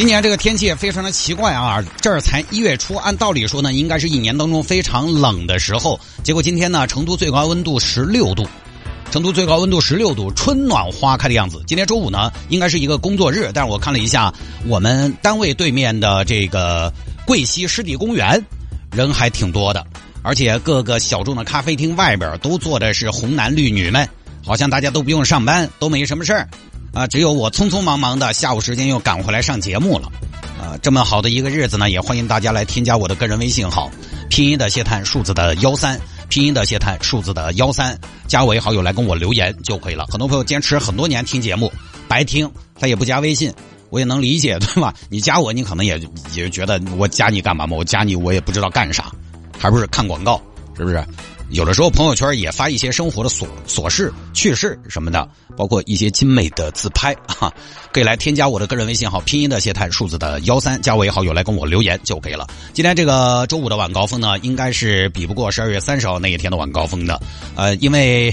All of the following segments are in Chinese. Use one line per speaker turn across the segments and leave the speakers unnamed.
今年这个天气也非常的奇怪啊，这儿才一月初，按道理说呢，应该是一年当中非常冷的时候。结果今天呢，成都最高温度十六度，成都最高温度十六度，春暖花开的样子。今天周五呢，应该是一个工作日，但是我看了一下我们单位对面的这个桂溪湿地公园，人还挺多的，而且各个小众的咖啡厅外边都坐的是红男绿女们，好像大家都不用上班，都没什么事儿。啊，只有我匆匆忙忙的下午时间又赶回来上节目了，啊，这么好的一个日子呢，也欢迎大家来添加我的个人微信号，拼音的谢探，数字的幺三，拼音的谢探，数字的幺三，加为好友来跟我留言就可以了。很多朋友坚持很多年听节目，白听，他也不加微信，我也能理解，对吧？你加我，你可能也也觉得我加你干嘛嘛？我加你，我也不知道干啥，还不是看广告，是不是？有的时候朋友圈也发一些生活的琐琐事、趣事什么的，包括一些精美的自拍啊，可以来添加我的个人微信号，拼音的谢探，数字的幺三，加我为好友来跟我留言就可以了。今天这个周五的晚高峰呢，应该是比不过十二月三十号那一天的晚高峰的，呃，因为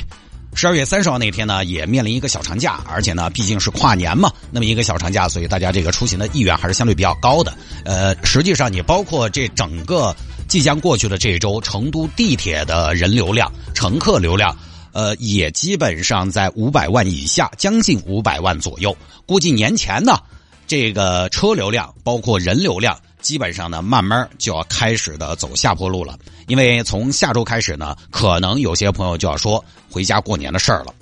十二月三十号那天呢也面临一个小长假，而且呢毕竟是跨年嘛，那么一个小长假，所以大家这个出行的意愿还是相对比较高的。呃，实际上你包括这整个。即将过去的这一周，成都地铁的人流量、乘客流量，呃，也基本上在五百万以下，将近五百万左右。估计年前呢，这个车流量包括人流量，基本上呢，慢慢就要开始的走下坡路了。因为从下周开始呢，可能有些朋友就要说回家过年的事儿了，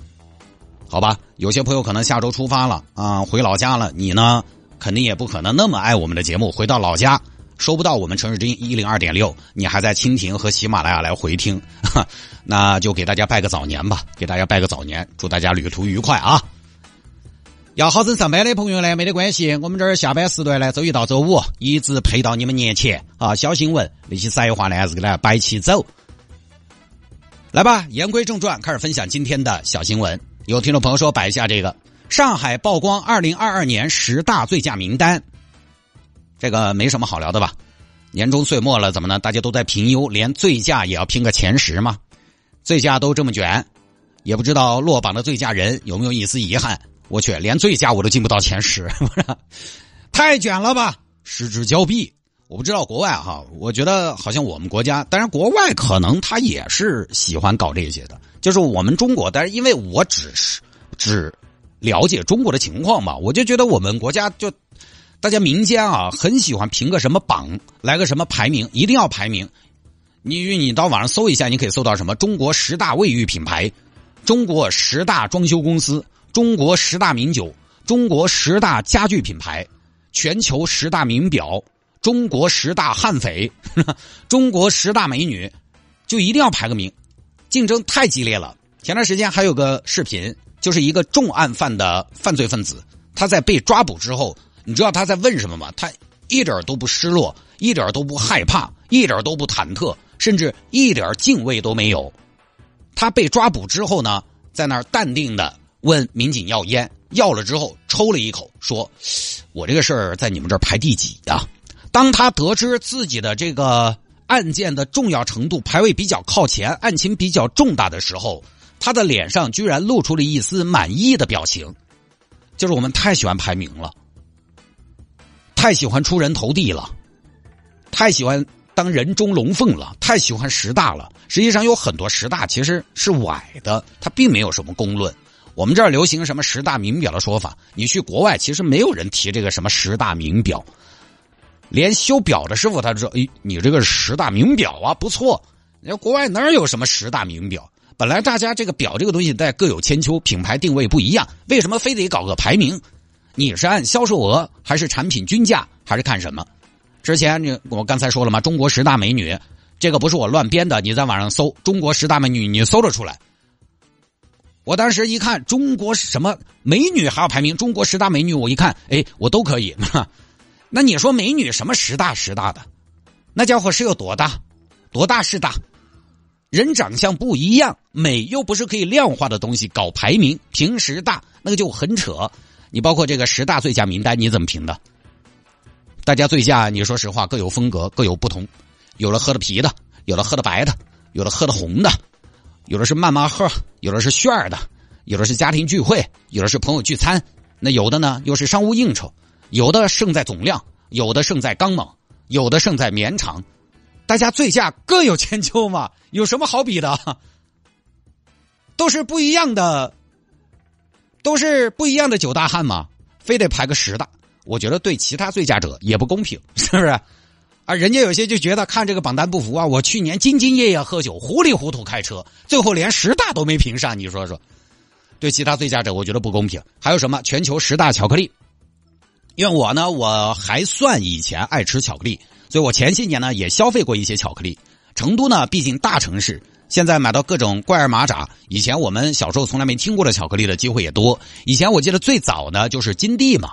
好吧？有些朋友可能下周出发了啊，回老家了。你呢，肯定也不可能那么爱我们的节目，回到老家。收不到我们城市之音一零二点六，你还在蜻蜓和喜马拉雅来回听，那就给大家拜个早年吧，给大家拜个早年，祝大家旅途愉快啊！要好生上班的朋友呢，没得关系，我们这儿下班时段呢，周一到周五一直陪到你们年前啊。小新闻那些实话呢，还是给大家摆起走。来吧，言归正传，开始分享今天的小新闻。有听众朋友说摆一下这个，上海曝光二零二二年十大醉驾名单。这个没什么好聊的吧？年终岁末了，怎么呢？大家都在评优，连醉驾也要拼个前十吗？醉驾都这么卷，也不知道落榜的醉驾人有没有一丝遗憾？我去，连最佳我都进不到前十，太卷了吧！失之交臂。我不知道国外哈，我觉得好像我们国家，当然国外可能他也是喜欢搞这些的，就是我们中国，但是因为我只是只了解中国的情况嘛，我就觉得我们国家就。大家民间啊，很喜欢评个什么榜，来个什么排名，一定要排名。你你到网上搜一下，你可以搜到什么中国十大卫浴品牌、中国十大装修公司、中国十大名酒、中国十大家具品牌、全球十大名表、中国十大悍匪、中国十大美女，就一定要排个名。竞争太激烈了。前段时间还有个视频，就是一个重案犯的犯罪分子，他在被抓捕之后。你知道他在问什么吗？他一点都不失落，一点都不害怕，一点都不忐忑，甚至一点敬畏都没有。他被抓捕之后呢，在那儿淡定的问民警要烟，要了之后抽了一口，说：“我这个事儿在你们这儿排第几呀？”当他得知自己的这个案件的重要程度排位比较靠前，案情比较重大的时候，他的脸上居然露出了一丝满意的表情，就是我们太喜欢排名了。太喜欢出人头地了，太喜欢当人中龙凤了，太喜欢十大了。实际上有很多十大其实是崴的，它并没有什么公论。我们这儿流行什么十大名表的说法，你去国外其实没有人提这个什么十大名表，连修表的师傅他说：“哎，你这个十大名表啊，不错。”你说国外哪有什么十大名表？本来大家这个表这个东西在各有千秋，品牌定位不一样，为什么非得搞个排名？你是按销售额还是产品均价还是看什么？之前你我刚才说了吗？中国十大美女，这个不是我乱编的，你在网上搜“中国十大美女”，你搜得出来。我当时一看中国什么美女还要排名，中国十大美女，我一看，哎，我都可以。那你说美女什么十大十大的？那家伙是有多大？多大是大？人长相不一样，美又不是可以量化的东西，搞排名评十大，那个就很扯。你包括这个十大最佳名单，你怎么评的？大家最佳，你说实话各有风格，各有不同。有的喝的啤的，有的喝的白的，有的喝的红的，有的是慢慢喝，有的是炫儿的，有的是家庭聚会，有的是朋友聚餐。那有的呢，又是商务应酬，有的胜在总量，有的胜在刚猛，有的胜在绵长。大家醉驾各有千秋嘛，有什么好比的？都是不一样的，都是不一样的九大汉嘛，非得排个十大，我觉得对其他醉驾者也不公平，是不是？啊，人家有些就觉得看这个榜单不服啊，我去年兢兢业业喝酒，糊里糊涂开车，最后连十大都没评上，你说说，对其他醉驾者我觉得不公平。还有什么全球十大巧克力？因为我呢，我还算以前爱吃巧克力。所以我前些年呢也消费过一些巧克力。成都呢，毕竟大城市，现在买到各种怪儿马扎，以前我们小时候从来没听过的巧克力的机会也多。以前我记得最早呢就是金地嘛，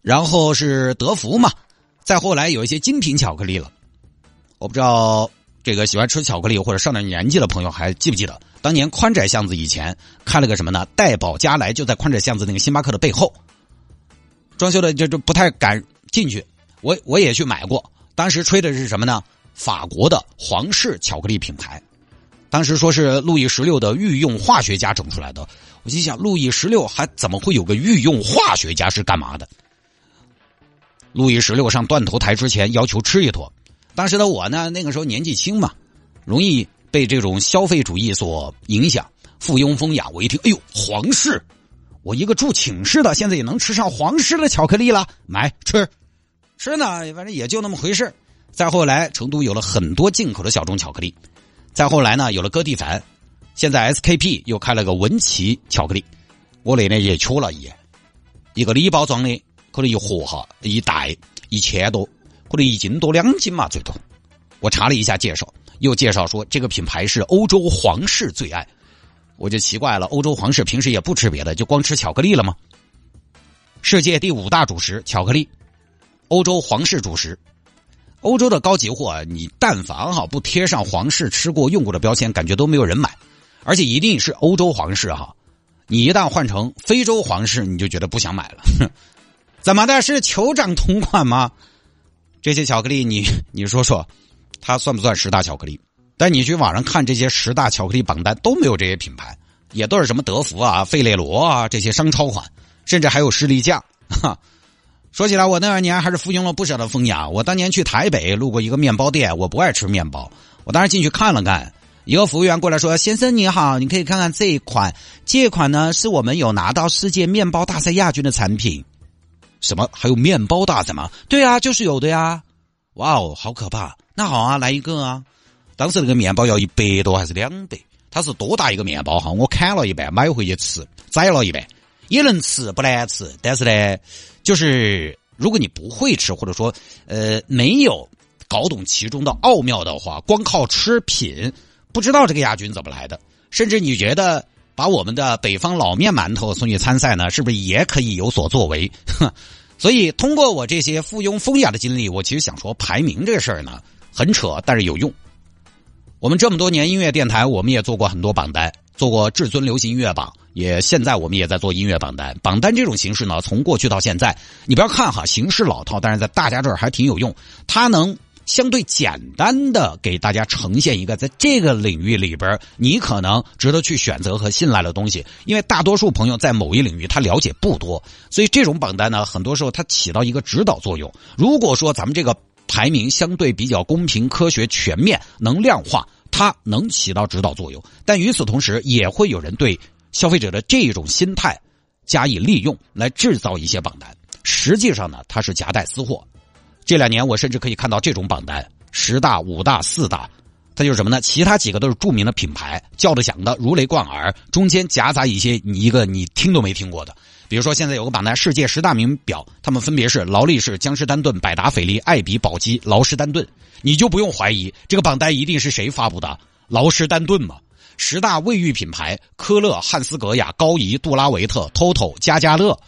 然后是德芙嘛，再后来有一些精品巧克力了。我不知道这个喜欢吃巧克力或者上点年纪的朋友还记不记得，当年宽窄巷子以前开了个什么呢？代宝佳来就在宽窄巷子那个星巴克的背后，装修的就就不太敢进去。我我也去买过。当时吹的是什么呢？法国的皇室巧克力品牌，当时说是路易十六的御用化学家整出来的。我心想，路易十六还怎么会有个御用化学家是干嘛的？路易十六上断头台之前要求吃一坨。当时的我呢，那个时候年纪轻嘛，容易被这种消费主义所影响，附庸风雅。我一听，哎呦，皇室！我一个住寝室的，现在也能吃上皇室的巧克力了，买吃。吃呢，反正也就那么回事再后来，成都有了很多进口的小众巧克力。再后来呢，有了哥弟凡。现在 SKP 又开了个文奇巧克力。我那年也缺了一眼，一个礼包装的，可能一盒哈一袋一千多，可能一斤多两斤嘛最多。我查了一下介绍，又介绍说这个品牌是欧洲皇室最爱。我就奇怪了，欧洲皇室平时也不吃别的，就光吃巧克力了吗？世界第五大主食巧克力。欧洲皇室主食，欧洲的高级货，你但凡哈不贴上皇室吃过用过的标签，感觉都没有人买，而且一定是欧洲皇室哈。你一旦换成非洲皇室，你就觉得不想买了。怎么的？是酋长同款吗？这些巧克力，你 你说说，它算不算十大巧克力？但你去网上看这些十大巧克力榜单，都没有这些品牌，也都是什么德芙啊、费列罗啊这些商超款，甚至还有士力架哈。说起来，我那二年还是附庸了不少的风雅。我当年去台北路过一个面包店，我不爱吃面包，我当时进去看了看，一个服务员过来说：“先生你好，你可以看看这一款，这一款呢是我们有拿到世界面包大赛亚军的产品。”什么？还有面包大赛吗？对啊，就是有的呀。哇哦，好可怕！那好啊，来一个啊。当时那个面包要一百多还是两百？它是多大一个面包哈？我砍了一半，买回去吃，宰了一半。也能吃不难吃，但是呢，就是如果你不会吃，或者说呃没有搞懂其中的奥妙的话，光靠吃品不知道这个亚军怎么来的。甚至你觉得把我们的北方老面馒头送去参赛呢，是不是也可以有所作为？所以通过我这些附庸风雅的经历，我其实想说，排名这事儿呢很扯，但是有用。我们这么多年音乐电台，我们也做过很多榜单，做过至尊流行音乐榜。也现在我们也在做音乐榜单，榜单这种形式呢，从过去到现在，你不要看哈，形式老套，但是在大家这儿还挺有用。它能相对简单的给大家呈现一个在这个领域里边你可能值得去选择和信赖的东西。因为大多数朋友在某一领域他了解不多，所以这种榜单呢，很多时候它起到一个指导作用。如果说咱们这个排名相对比较公平、科学、全面，能量化，它能起到指导作用。但与此同时，也会有人对。消费者的这种心态加以利用来制造一些榜单，实际上呢，它是夹带私货。这两年我甚至可以看到这种榜单，十大、五大、四大，它就是什么呢？其他几个都是著名的品牌，叫得响的如雷贯耳，中间夹杂一些你一个你听都没听过的。比如说现在有个榜单，世界十大名表，他们分别是劳力士、江诗丹顿、百达翡丽、爱彼、宝玑、劳诗丹顿，你就不用怀疑这个榜单一定是谁发布的，劳诗丹顿嘛。十大卫浴品牌：科勒、汉斯格雅、高仪、杜拉维特、TOTO、加加乐。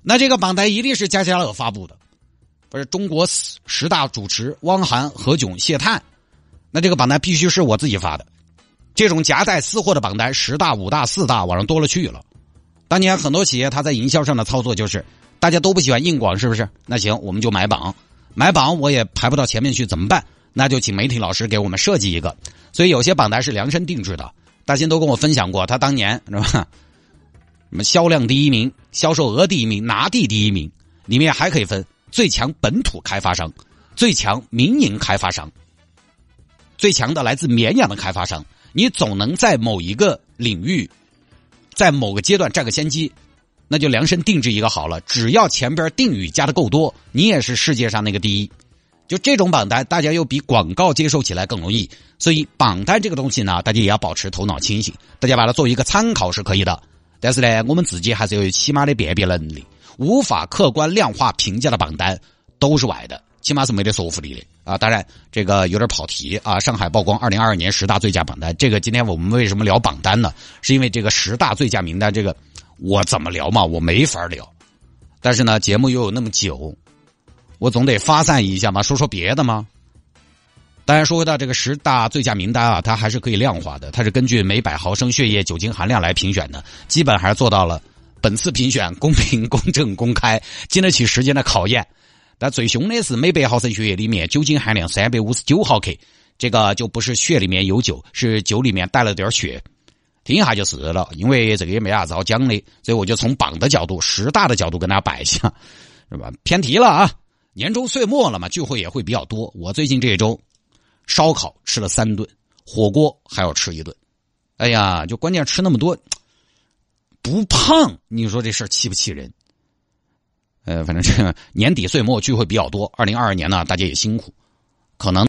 那这个榜单一定是加加乐发布的。不是中国十大主持汪涵、何炅、谢探，那这个榜单必须是我自己发的。这种夹带私货的榜单，十大、五大、四大，网上多了去了。当年很多企业，它在营销上的操作就是，大家都不喜欢硬广，是不是？那行，我们就买榜，买榜我也排不到前面去，怎么办？那就请媒体老师给我们设计一个。所以有些榜单是量身定制的。大新都跟我分享过，他当年是吧？什么销量第一名、销售额第一名、拿地第一名，里面还可以分最强本土开发商、最强民营开发商、最强的来自绵阳的开发商。你总能在某一个领域，在某个阶段占个先机，那就量身定制一个好了。只要前边定语加的够多，你也是世界上那个第一。就这种榜单，大家又比广告接受起来更容易。所以榜单这个东西呢，大家也要保持头脑清醒，大家把它作为一个参考是可以的。但是呢，我们自己还是要有起码的辨别能力，无法客观量化评价的榜单都是歪的。起码是没得说服力的啊！当然，这个有点跑题啊。上海曝光二零二二年十大最佳榜单，这个今天我们为什么聊榜单呢？是因为这个十大最佳名单，这个我怎么聊嘛？我没法聊。但是呢，节目又有那么久，我总得发散一下嘛，说说别的吗？当然，说回到这个十大最佳名单啊，它还是可以量化的，它是根据每百毫升血液酒精含量来评选的，基本还是做到了本次评选公平、公正、公开，经得起时间的考验。但最凶的是每百毫升血液里面酒精含量三百五十九毫克，这个就不是血里面有酒，是酒里面带了点血。听一下就是了，因为这个也没啥子好讲的，所以我就从榜的角度、十大的角度跟大家摆一下，是吧？偏题了啊！年终岁末了嘛，聚会也会比较多。我最近这一周，烧烤吃了三顿，火锅还要吃一顿。哎呀，就关键吃那么多，不胖，你说这事儿气不气人？呃，反正这年底岁末聚会比较多。二零二二年呢，大家也辛苦，可能。